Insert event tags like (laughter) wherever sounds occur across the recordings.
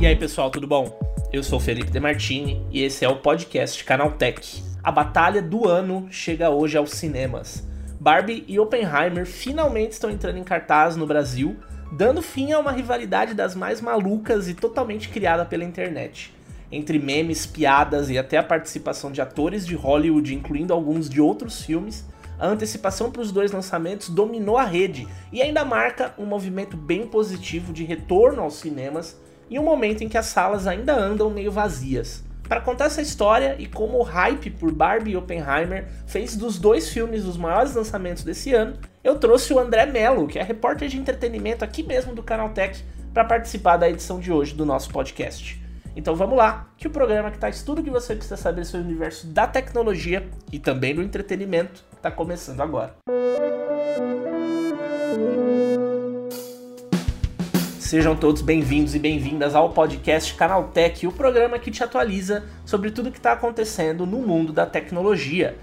E aí, pessoal, tudo bom? Eu sou Felipe Demartini e esse é o podcast Canaltech. A batalha do ano chega hoje aos cinemas. Barbie e Oppenheimer finalmente estão entrando em cartaz no Brasil, dando fim a uma rivalidade das mais malucas e totalmente criada pela internet. Entre memes, piadas e até a participação de atores de Hollywood, incluindo alguns de outros filmes, a antecipação para os dois lançamentos dominou a rede e ainda marca um movimento bem positivo de retorno aos cinemas em um momento em que as salas ainda andam meio vazias. Para contar essa história e como o hype por Barbie e Oppenheimer fez dos dois filmes os maiores lançamentos desse ano, eu trouxe o André Mello, que é repórter de entretenimento aqui mesmo do Canaltech, para participar da edição de hoje do nosso podcast. Então vamos lá, que o programa que traz tudo que você precisa saber sobre o universo da tecnologia e também do entretenimento está começando agora. Sejam todos bem-vindos e bem-vindas ao podcast Canaltech, o programa que te atualiza sobre tudo que está acontecendo no mundo da tecnologia.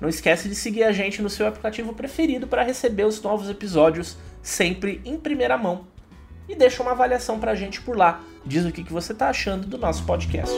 Não esquece de seguir a gente no seu aplicativo preferido para receber os novos episódios sempre em primeira mão. E deixa uma avaliação para a gente por lá. Diz o que, que você está achando do nosso podcast.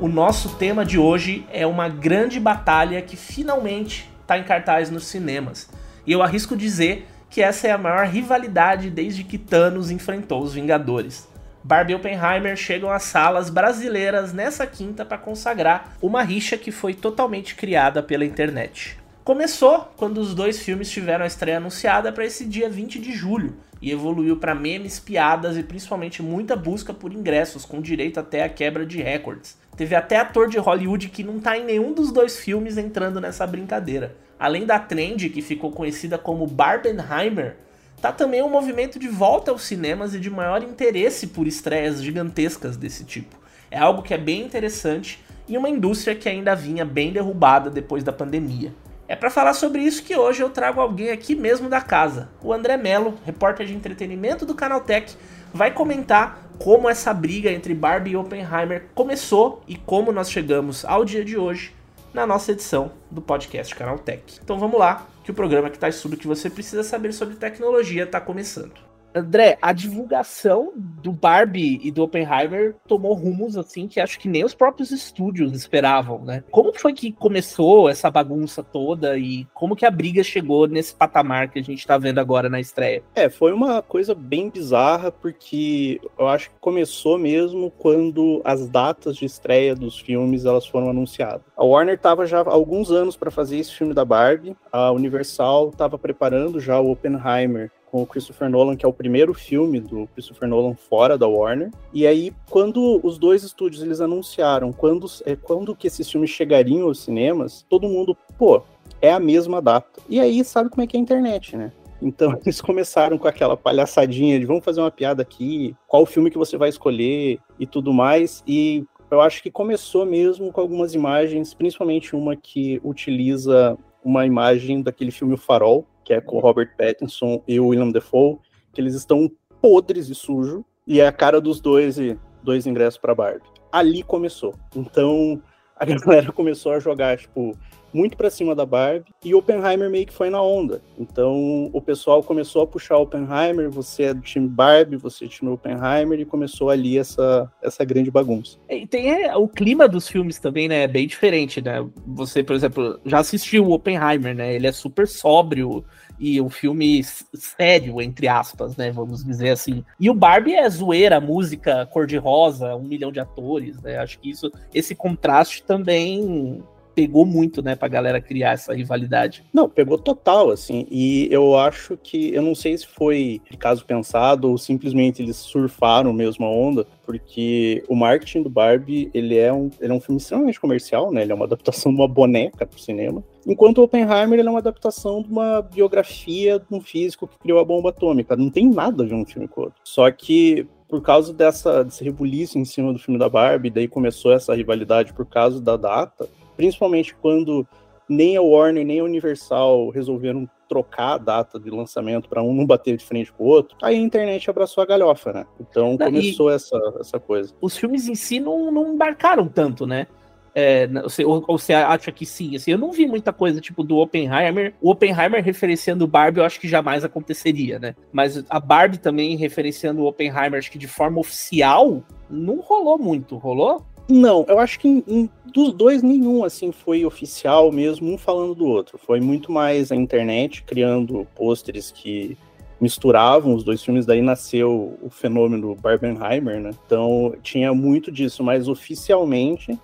O nosso tema de hoje é uma grande batalha que finalmente está em cartaz nos cinemas. E eu arrisco dizer que essa é a maior rivalidade desde que Thanos enfrentou os Vingadores. Barbie e Oppenheimer chegam às salas brasileiras nessa quinta para consagrar uma rixa que foi totalmente criada pela internet. Começou quando os dois filmes tiveram a estreia anunciada para esse dia 20 de julho e evoluiu para memes, piadas e principalmente muita busca por ingressos, com direito até a quebra de recordes. Teve até ator de Hollywood que não tá em nenhum dos dois filmes entrando nessa brincadeira. Além da trend que ficou conhecida como Barbenheimer, tá também um movimento de volta aos cinemas e de maior interesse por estreias gigantescas desse tipo. É algo que é bem interessante e uma indústria que ainda vinha bem derrubada depois da pandemia. É para falar sobre isso que hoje eu trago alguém aqui mesmo da casa. O André Mello, repórter de entretenimento do Canaltech, vai comentar como essa briga entre Barbie e Oppenheimer começou e como nós chegamos ao dia de hoje na nossa edição do podcast Canaltech. Então vamos lá, que o programa que traz tudo que você precisa saber sobre tecnologia está começando. André, a divulgação do Barbie e do Oppenheimer tomou rumos assim que acho que nem os próprios estúdios esperavam, né? Como foi que começou essa bagunça toda e como que a briga chegou nesse patamar que a gente tá vendo agora na estreia? É, foi uma coisa bem bizarra porque eu acho que começou mesmo quando as datas de estreia dos filmes elas foram anunciadas. A Warner tava já há alguns anos para fazer esse filme da Barbie, a Universal estava preparando já o Oppenheimer com o Christopher Nolan, que é o primeiro filme do Christopher Nolan fora da Warner. E aí, quando os dois estúdios eles anunciaram quando, é, quando que esses filmes chegariam aos cinemas, todo mundo, pô, é a mesma data. E aí, sabe como é que é a internet, né? Então (laughs) eles começaram com aquela palhaçadinha de vamos fazer uma piada aqui, qual filme que você vai escolher e tudo mais. E eu acho que começou mesmo com algumas imagens, principalmente uma que utiliza uma imagem daquele filme O Farol, que é com o Robert Pattinson e o William Defoe, que eles estão podres e sujo, e é a cara dos dois e dois ingressos para Barbie. Ali começou. Então a galera (laughs) começou a jogar, tipo, muito para cima da Barbie e Oppenheimer meio que foi na onda. Então o pessoal começou a puxar Oppenheimer, você é do time Barbie, você é do time Oppenheimer e começou ali essa, essa grande bagunça. E tem é, o clima dos filmes também, né? É bem diferente, né? Você, por exemplo, já assistiu o Oppenheimer, né? Ele é super sóbrio e um filme sério, entre aspas, né? Vamos dizer assim. E o Barbie é zoeira, música cor-de-rosa, um milhão de atores, né? Acho que isso, esse contraste também pegou muito, né, pra galera criar essa rivalidade. Não, pegou total, assim, e eu acho que, eu não sei se foi caso pensado ou simplesmente eles surfaram mesmo a onda, porque o marketing do Barbie, ele é um, ele é um filme extremamente comercial, né, ele é uma adaptação de uma boneca pro cinema, enquanto o Oppenheimer, é uma adaptação de uma biografia de um físico que criou a bomba atômica, não tem nada de um filme com o outro. Só que por causa dessa, desse rebuliço em cima do filme da Barbie, daí começou essa rivalidade por causa da data, principalmente quando nem a Warner nem a Universal resolveram trocar a data de lançamento para um não bater de frente com o outro, aí a internet abraçou a galhofa, né? Então começou essa, essa coisa. Os filmes em si não, não embarcaram tanto, né? É, ou, ou, você acha que sim? Assim, eu não vi muita coisa tipo do Oppenheimer. O Oppenheimer referenciando o Barbie, eu acho que jamais aconteceria, né? Mas a Barbie também referenciando o Oppenheimer, acho que de forma oficial, não rolou muito. Rolou? Não, eu acho que em, em, dos dois nenhum assim foi oficial mesmo, um falando do outro. Foi muito mais a internet criando pôsteres que misturavam os dois filmes, daí nasceu o fenômeno Barbenheimer, né? Então tinha muito disso, mas oficialmente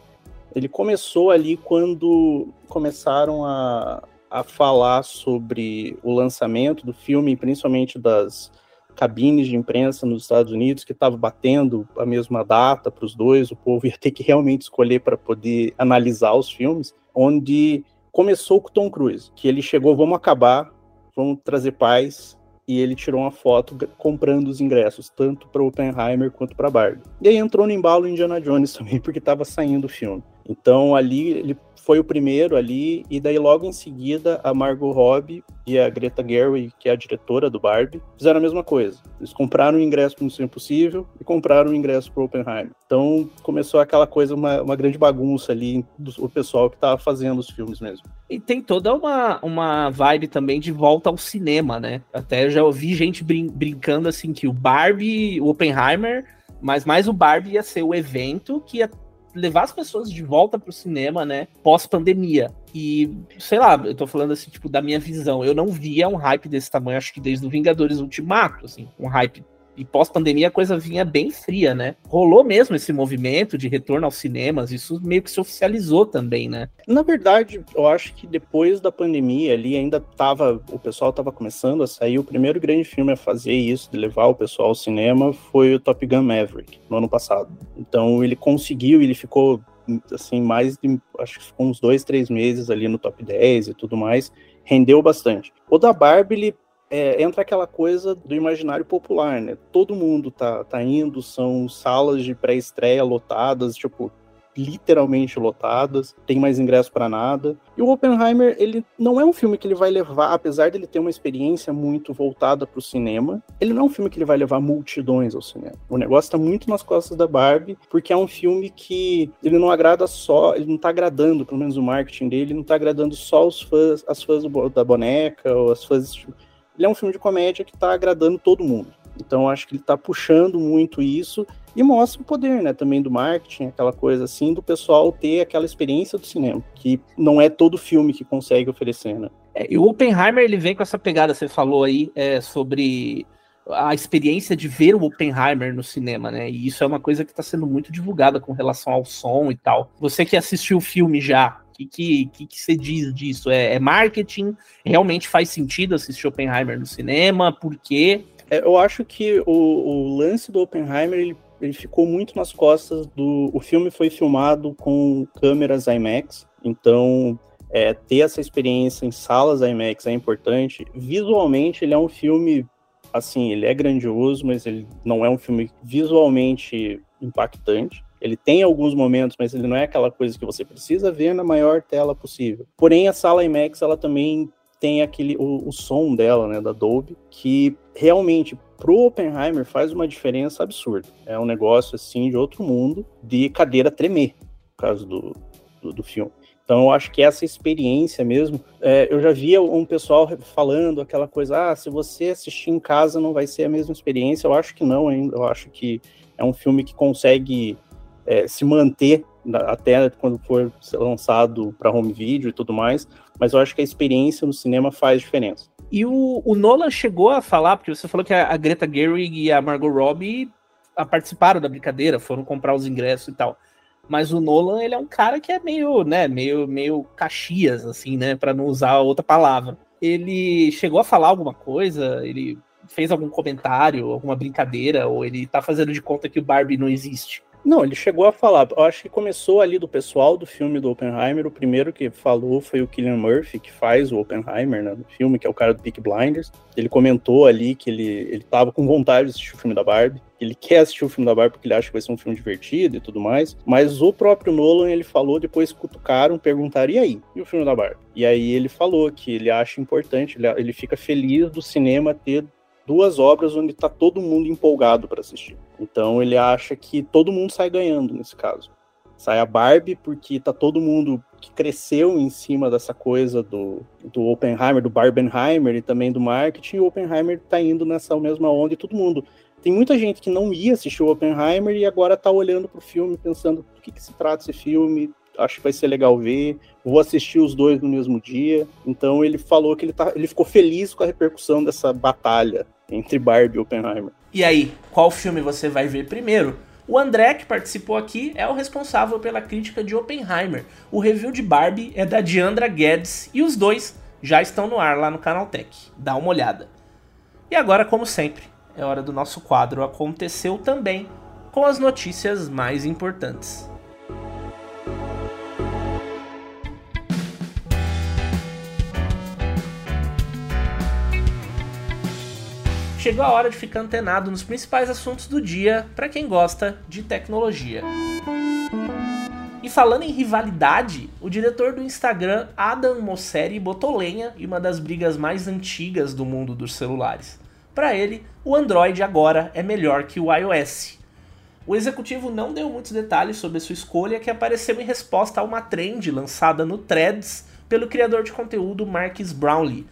ele começou ali quando começaram a, a falar sobre o lançamento do filme, principalmente das cabines de imprensa nos Estados Unidos, que estava batendo a mesma data para os dois, o povo (laughs) ia ter que realmente escolher para poder analisar os filmes, onde começou com o Tom Cruise, que ele chegou, vamos acabar, vamos trazer paz, e ele tirou uma foto comprando os ingressos, tanto para Oppenheimer quanto para Barbie. E aí entrou no embalo Indiana Jones (laughs) também, porque estava saindo o filme. Então ali ele foi o primeiro ali, e daí logo em seguida a Margot Robbie e a Greta Gerwig, que é a diretora do Barbie, fizeram a mesma coisa. Eles compraram o ingresso para Missão Impossível e compraram o ingresso para Oppenheimer. Então começou aquela coisa, uma, uma grande bagunça ali do pessoal que estava fazendo os filmes mesmo. E tem toda uma, uma vibe também de volta ao cinema, né? Até já ouvi gente brin brincando assim que o Barbie, o Oppenheimer, mas mais o Barbie ia ser o evento que ia levar as pessoas de volta pro cinema, né, pós-pandemia. E, sei lá, eu tô falando assim, tipo, da minha visão. Eu não via um hype desse tamanho, acho que desde o Vingadores Ultimato, assim, um hype e pós-pandemia a coisa vinha bem fria, né? Rolou mesmo esse movimento de retorno aos cinemas, isso meio que se oficializou também, né? Na verdade, eu acho que depois da pandemia ali ainda tava, o pessoal tava começando a sair, o primeiro grande filme a fazer isso, de levar o pessoal ao cinema, foi o Top Gun Maverick, no ano passado. Então ele conseguiu, ele ficou assim, mais de, acho que ficou uns dois, três meses ali no top 10 e tudo mais, rendeu bastante. O da Barbie, ele é, entra aquela coisa do imaginário popular, né? Todo mundo tá, tá indo, são salas de pré-estreia lotadas, tipo, literalmente lotadas, tem mais ingresso para nada. E o Oppenheimer, ele não é um filme que ele vai levar, apesar dele ter uma experiência muito voltada para o cinema, ele não é um filme que ele vai levar multidões ao cinema. O negócio está muito nas costas da Barbie, porque é um filme que ele não agrada só, ele não tá agradando, pelo menos o marketing dele, não tá agradando só os fãs, as fãs da boneca ou as fãs ele é um filme de comédia que está agradando todo mundo. Então acho que ele está puxando muito isso e mostra o poder, né, também do marketing, aquela coisa assim, do pessoal ter aquela experiência do cinema, que não é todo filme que consegue oferecer, né. É, e o Oppenheimer, ele vem com essa pegada, você falou aí, é, sobre a experiência de ver o Oppenheimer no cinema, né, e isso é uma coisa que está sendo muito divulgada com relação ao som e tal. Você que assistiu o filme já, que, que, que, que você diz disso? É, é, marketing? Realmente faz sentido assistir Oppenheimer no cinema? Por quê? É, eu acho que o, o lance do Oppenheimer ele, ele, ficou muito nas costas do. O filme foi filmado com câmeras IMAX, então é, ter essa experiência em salas IMAX é importante. Visualmente, ele é um filme. Assim, ele é grandioso, mas ele não é um filme visualmente impactante. Ele tem alguns momentos, mas ele não é aquela coisa que você precisa ver na maior tela possível. Porém, a sala IMAX, ela também tem aquele o, o som dela, né, da Dolby, que realmente pro Oppenheimer faz uma diferença absurda. É um negócio assim de outro mundo, de cadeira tremer, no caso do, do, do filme. Então, eu acho que essa experiência mesmo, é, eu já via um pessoal falando aquela coisa, ah, se você assistir em casa não vai ser a mesma experiência. Eu acho que não ainda. Eu acho que é um filme que consegue é, se manter até quando for lançado para home video e tudo mais, mas eu acho que a experiência no cinema faz diferença. E o, o Nolan chegou a falar, porque você falou que a, a Greta Gerwig e a Margot Robbie participaram da brincadeira, foram comprar os ingressos e tal. Mas o Nolan, ele é um cara que é meio, né, meio, meio caxias, assim, né, para não usar outra palavra. Ele chegou a falar alguma coisa? Ele fez algum comentário, alguma brincadeira, ou ele tá fazendo de conta que o Barbie não existe? Não, ele chegou a falar. Eu acho que começou ali do pessoal do filme do Oppenheimer. O primeiro que falou foi o Killian Murphy, que faz o Oppenheimer né, no filme, que é o cara do Peak Blinders. Ele comentou ali que ele, ele tava com vontade de assistir o filme da Barbie. Ele quer assistir o filme da Barbie porque ele acha que vai ser um filme divertido e tudo mais. Mas o próprio Nolan, ele falou, depois cutucaram, perguntaram, e aí? E o filme da Barbie? E aí ele falou que ele acha importante, ele, ele fica feliz do cinema ter duas obras onde está todo mundo empolgado para assistir. Então ele acha que todo mundo sai ganhando nesse caso. Sai a Barbie, porque tá todo mundo que cresceu em cima dessa coisa do, do Oppenheimer, do Barbenheimer e também do marketing, e o Oppenheimer tá indo nessa mesma onda e todo mundo. Tem muita gente que não ia assistir o Oppenheimer e agora tá olhando pro filme pensando o que, que se trata esse filme, acho que vai ser legal ver, vou assistir os dois no mesmo dia. Então ele falou que ele, tá, ele ficou feliz com a repercussão dessa batalha entre Barbie e Oppenheimer. E aí, qual filme você vai ver primeiro? O André, que participou aqui, é o responsável pela crítica de Oppenheimer. O review de Barbie é da Diandra Guedes e os dois já estão no ar lá no Canal Tech. Dá uma olhada. E agora, como sempre, é hora do nosso quadro Aconteceu Também, com as notícias mais importantes. Chegou a hora de ficar antenado nos principais assuntos do dia para quem gosta de tecnologia. E falando em rivalidade, o diretor do Instagram, Adam Mosseri, botou lenha em uma das brigas mais antigas do mundo dos celulares. Para ele, o Android agora é melhor que o iOS. O executivo não deu muitos detalhes sobre sua escolha, que apareceu em resposta a uma trend lançada no Threads pelo criador de conteúdo Marcus Brownlee,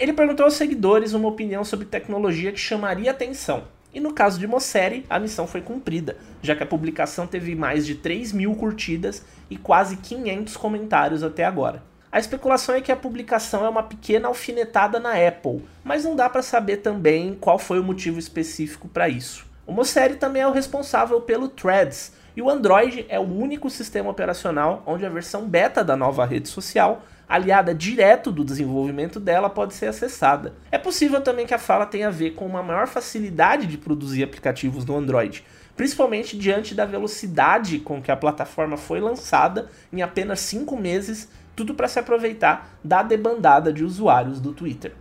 ele perguntou aos seguidores uma opinião sobre tecnologia que chamaria atenção. E no caso de Mosseri, a missão foi cumprida, já que a publicação teve mais de 3 mil curtidas e quase 500 comentários até agora. A especulação é que a publicação é uma pequena alfinetada na Apple, mas não dá para saber também qual foi o motivo específico para isso. O Mosseri também é o responsável pelo Threads, e o Android é o único sistema operacional onde a versão beta da nova rede social aliada direto do desenvolvimento dela, pode ser acessada. É possível também que a fala tenha a ver com uma maior facilidade de produzir aplicativos no Android, principalmente diante da velocidade com que a plataforma foi lançada em apenas 5 meses, tudo para se aproveitar da debandada de usuários do Twitter.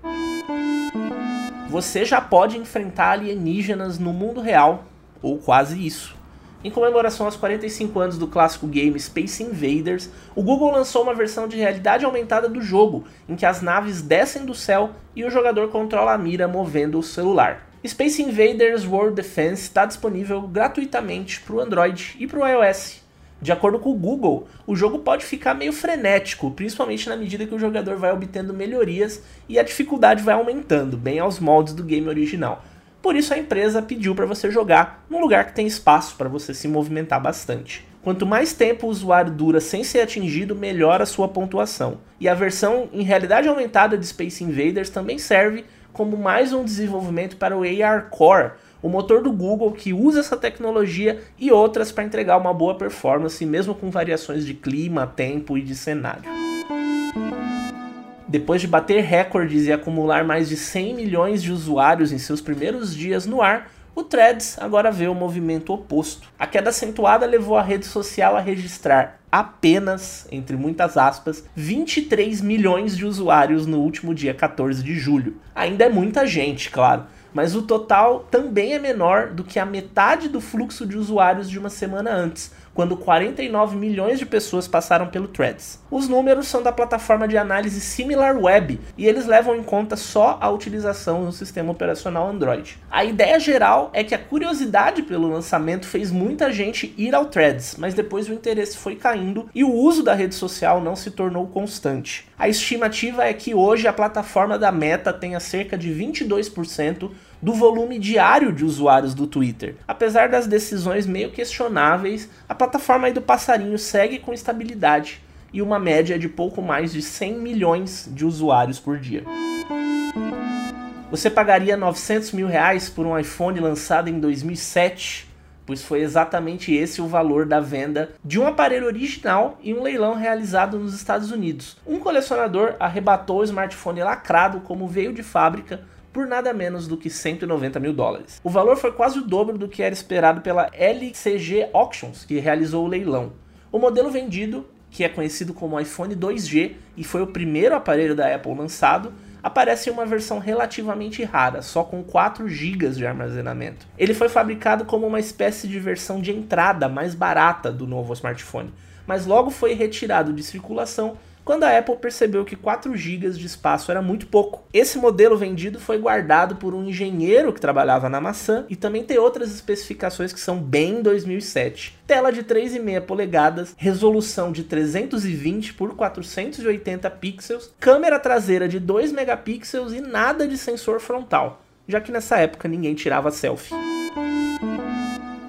Você já pode enfrentar alienígenas no mundo real, ou quase isso. Em comemoração aos 45 anos do clássico game Space Invaders, o Google lançou uma versão de realidade aumentada do jogo, em que as naves descem do céu e o jogador controla a mira movendo o celular. Space Invaders World Defense está disponível gratuitamente para o Android e para o iOS. De acordo com o Google, o jogo pode ficar meio frenético, principalmente na medida que o jogador vai obtendo melhorias e a dificuldade vai aumentando, bem aos moldes do game original. Por isso a empresa pediu para você jogar num lugar que tem espaço para você se movimentar bastante. Quanto mais tempo o usuário dura sem ser atingido, melhor a sua pontuação. E a versão em realidade aumentada de Space Invaders também serve como mais um desenvolvimento para o AR Core, o motor do Google que usa essa tecnologia e outras para entregar uma boa performance, mesmo com variações de clima, tempo e de cenário. Depois de bater recordes e acumular mais de 100 milhões de usuários em seus primeiros dias no ar, o Threads agora vê o movimento oposto. A queda acentuada levou a rede social a registrar apenas, entre muitas aspas, 23 milhões de usuários no último dia 14 de julho. Ainda é muita gente, claro, mas o total também é menor do que a metade do fluxo de usuários de uma semana antes, quando 49 milhões de pessoas passaram pelo Threads. Os números são da plataforma de análise SimilarWeb e eles levam em conta só a utilização no sistema operacional Android. A ideia geral é que a curiosidade pelo lançamento fez muita gente ir ao Threads, mas depois o interesse foi caindo e o uso da rede social não se tornou constante. A estimativa é que hoje a plataforma da Meta tenha cerca de 22% do volume diário de usuários do Twitter. Apesar das decisões meio questionáveis, a plataforma do passarinho segue com estabilidade e uma média de pouco mais de 100 milhões de usuários por dia. Você pagaria 900 mil reais por um iPhone lançado em 2007? Pois foi exatamente esse o valor da venda de um aparelho original em um leilão realizado nos Estados Unidos. Um colecionador arrebatou o smartphone lacrado como veio de fábrica por nada menos do que 190 mil dólares. O valor foi quase o dobro do que era esperado pela LCG Auctions, que realizou o leilão. O modelo vendido, que é conhecido como iPhone 2G e foi o primeiro aparelho da Apple lançado, aparece em uma versão relativamente rara, só com 4 GB de armazenamento. Ele foi fabricado como uma espécie de versão de entrada mais barata do novo smartphone, mas logo foi retirado de circulação quando a Apple percebeu que 4 GB de espaço era muito pouco. Esse modelo vendido foi guardado por um engenheiro que trabalhava na maçã e também tem outras especificações que são bem 2007. Tela de 3,5 polegadas, resolução de 320 por 480 pixels, câmera traseira de 2 megapixels e nada de sensor frontal, já que nessa época ninguém tirava selfie.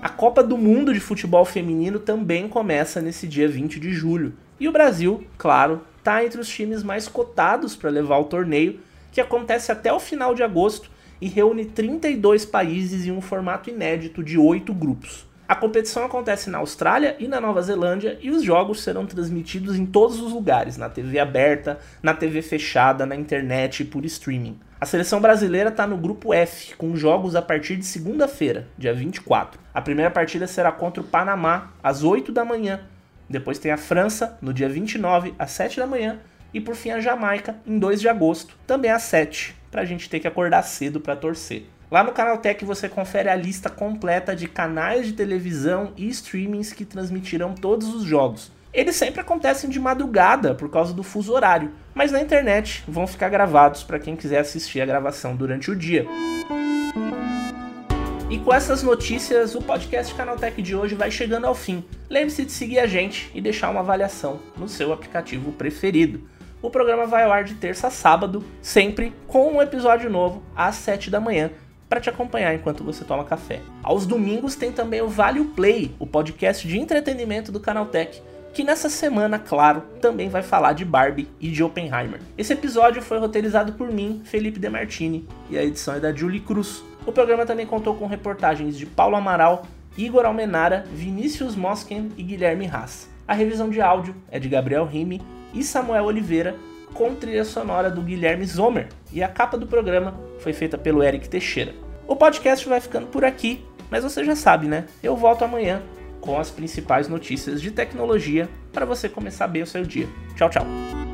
A Copa do Mundo de Futebol Feminino também começa nesse dia 20 de julho. E o Brasil, claro, está entre os times mais cotados para levar o torneio, que acontece até o final de agosto e reúne 32 países em um formato inédito de 8 grupos. A competição acontece na Austrália e na Nova Zelândia e os jogos serão transmitidos em todos os lugares, na TV aberta, na TV fechada, na internet e por streaming. A seleção brasileira está no grupo F, com jogos a partir de segunda-feira, dia 24. A primeira partida será contra o Panamá, às 8 da manhã, depois tem a França, no dia 29, às 7 da manhã. E por fim a Jamaica, em 2 de agosto, também às 7, pra gente ter que acordar cedo para torcer. Lá no Canaltech você confere a lista completa de canais de televisão e streamings que transmitirão todos os jogos. Eles sempre acontecem de madrugada por causa do fuso horário, mas na internet vão ficar gravados para quem quiser assistir a gravação durante o dia. E com essas notícias, o podcast Canaltech de hoje vai chegando ao fim. Lembre-se de seguir a gente e deixar uma avaliação no seu aplicativo preferido. O programa vai ao ar de terça a sábado, sempre com um episódio novo às 7 da manhã, para te acompanhar enquanto você toma café. Aos domingos tem também o Vale Play, o podcast de entretenimento do Canaltech, que nessa semana, claro, também vai falar de Barbie e de Oppenheimer. Esse episódio foi roteirizado por mim, Felipe Demartini, e a edição é da Julie Cruz. O programa também contou com reportagens de Paulo Amaral, Igor Almenara, Vinícius Mosken e Guilherme Haas. A revisão de áudio é de Gabriel Rime e Samuel Oliveira, com trilha sonora do Guilherme Zomer, e a capa do programa foi feita pelo Eric Teixeira. O podcast vai ficando por aqui, mas você já sabe, né? Eu volto amanhã com as principais notícias de tecnologia para você começar bem o seu dia. Tchau, tchau.